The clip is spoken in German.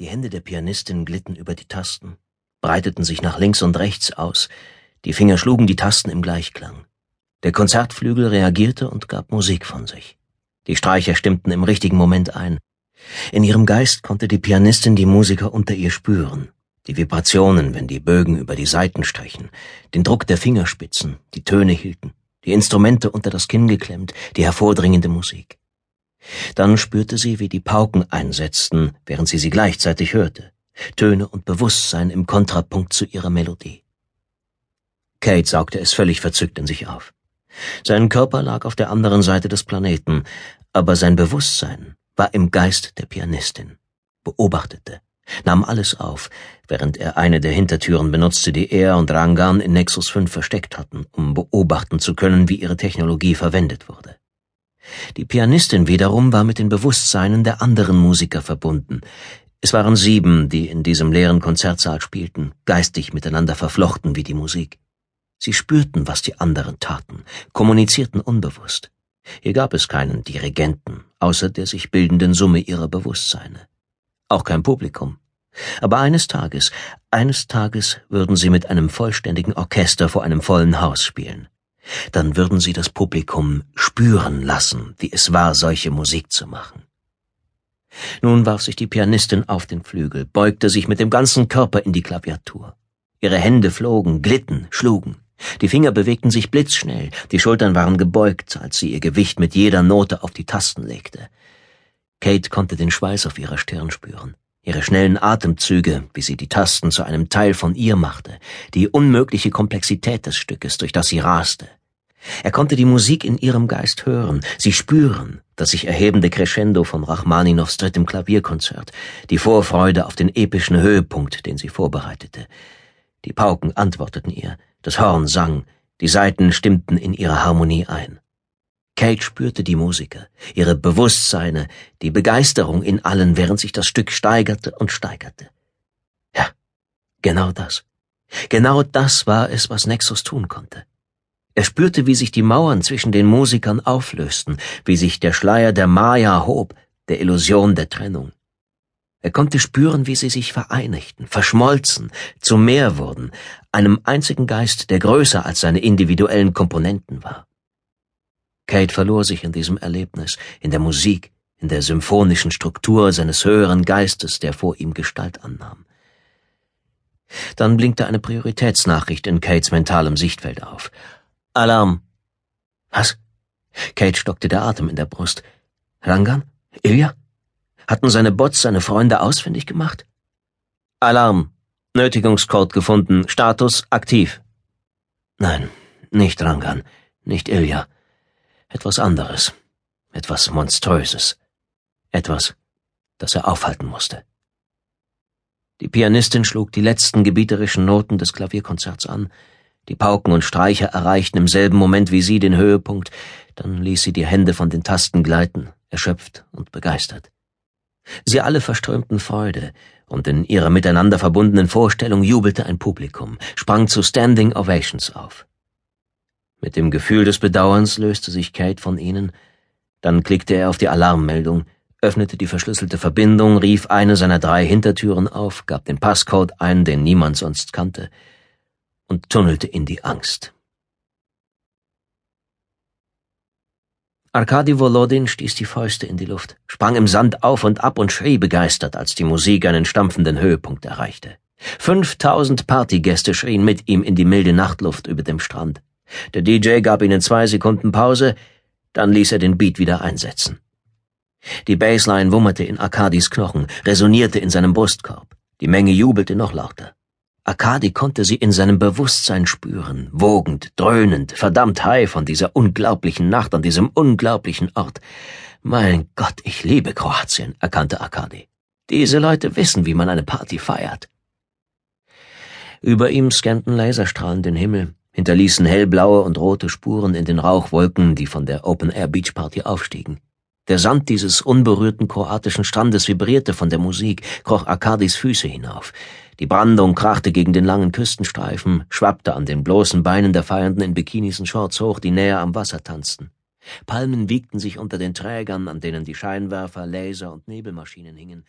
Die Hände der Pianistin glitten über die Tasten, breiteten sich nach links und rechts aus, die Finger schlugen die Tasten im Gleichklang. Der Konzertflügel reagierte und gab Musik von sich. Die Streicher stimmten im richtigen Moment ein. In ihrem Geist konnte die Pianistin die Musiker unter ihr spüren, die Vibrationen, wenn die Bögen über die Saiten strichen, den Druck der Fingerspitzen, die Töne hielten, die Instrumente unter das Kinn geklemmt, die hervordringende Musik. Dann spürte sie, wie die Pauken einsetzten, während sie sie gleichzeitig hörte, Töne und Bewusstsein im Kontrapunkt zu ihrer Melodie. Kate saugte es völlig verzückt in sich auf. Sein Körper lag auf der anderen Seite des Planeten, aber sein Bewusstsein war im Geist der Pianistin, beobachtete, nahm alles auf, während er eine der Hintertüren benutzte, die er und Rangan in Nexus 5 versteckt hatten, um beobachten zu können, wie ihre Technologie verwendet wurde. Die Pianistin wiederum war mit den Bewusstseinen der anderen Musiker verbunden. Es waren sieben, die in diesem leeren Konzertsaal spielten, geistig miteinander verflochten wie die Musik. Sie spürten, was die anderen taten, kommunizierten unbewusst. Hier gab es keinen Dirigenten, außer der sich bildenden Summe ihrer Bewusstseine. Auch kein Publikum. Aber eines Tages, eines Tages würden sie mit einem vollständigen Orchester vor einem vollen Haus spielen. Dann würden sie das Publikum spüren lassen, wie es war, solche Musik zu machen. Nun warf sich die Pianistin auf den Flügel, beugte sich mit dem ganzen Körper in die Klaviatur. Ihre Hände flogen, glitten, schlugen. Die Finger bewegten sich blitzschnell, die Schultern waren gebeugt, als sie ihr Gewicht mit jeder Note auf die Tasten legte. Kate konnte den Schweiß auf ihrer Stirn spüren, ihre schnellen Atemzüge, wie sie die Tasten zu einem Teil von ihr machte, die unmögliche Komplexität des Stückes, durch das sie raste. Er konnte die Musik in ihrem Geist hören, sie spüren, das sich erhebende Crescendo von Rachmaninows drittem Klavierkonzert, die Vorfreude auf den epischen Höhepunkt, den sie vorbereitete. Die Pauken antworteten ihr, das Horn sang, die Saiten stimmten in ihre Harmonie ein. Kate spürte die Musiker, ihre Bewusstseine, die Begeisterung in allen, während sich das Stück steigerte und steigerte. Ja, genau das. Genau das war es, was Nexus tun konnte. Er spürte, wie sich die Mauern zwischen den Musikern auflösten, wie sich der Schleier der Maya hob, der Illusion der Trennung. Er konnte spüren, wie sie sich vereinigten, verschmolzen, zu mehr wurden, einem einzigen Geist, der größer als seine individuellen Komponenten war. Kate verlor sich in diesem Erlebnis, in der Musik, in der symphonischen Struktur seines höheren Geistes, der vor ihm Gestalt annahm. Dann blinkte eine Prioritätsnachricht in Kates mentalem Sichtfeld auf. Alarm. Was? Kate stockte der Atem in der Brust. Rangan? Ilya? Hatten seine Bots seine Freunde ausfindig gemacht? Alarm. Nötigungscode gefunden. Status aktiv. Nein, nicht Rangan, nicht Ilya. Etwas anderes. Etwas Monströses. Etwas, das er aufhalten musste. Die Pianistin schlug die letzten gebieterischen Noten des Klavierkonzerts an, die Pauken und Streicher erreichten im selben Moment wie sie den Höhepunkt, dann ließ sie die Hände von den Tasten gleiten, erschöpft und begeistert. Sie alle verströmten Freude, und in ihrer miteinander verbundenen Vorstellung jubelte ein Publikum, sprang zu Standing Ovations auf. Mit dem Gefühl des Bedauerns löste sich Kate von ihnen, dann klickte er auf die Alarmmeldung, öffnete die verschlüsselte Verbindung, rief eine seiner drei Hintertüren auf, gab den Passcode ein, den niemand sonst kannte, und tunnelte in die Angst. Arkadi Volodin stieß die Fäuste in die Luft, sprang im Sand auf und ab und schrie begeistert, als die Musik einen stampfenden Höhepunkt erreichte. Fünftausend Partygäste schrien mit ihm in die milde Nachtluft über dem Strand. Der DJ gab ihnen zwei Sekunden Pause, dann ließ er den Beat wieder einsetzen. Die Bassline wummerte in Arkadis Knochen, resonierte in seinem Brustkorb. Die Menge jubelte noch lauter. Arkadi konnte sie in seinem Bewusstsein spüren, wogend, dröhnend, verdammt high von dieser unglaublichen Nacht an diesem unglaublichen Ort. Mein Gott, ich liebe Kroatien, erkannte Arkadi. Diese Leute wissen, wie man eine Party feiert. Über ihm scannten Laserstrahlen den Himmel, hinterließen hellblaue und rote Spuren in den Rauchwolken, die von der Open-Air-Beach-Party aufstiegen. Der Sand dieses unberührten kroatischen Strandes vibrierte von der Musik, kroch Arkadis Füße hinauf. Die Brandung krachte gegen den langen Küstenstreifen, schwappte an den bloßen Beinen der Feiernden in Bikinis und Shorts hoch, die näher am Wasser tanzten. Palmen wiegten sich unter den Trägern, an denen die Scheinwerfer, Laser und Nebelmaschinen hingen,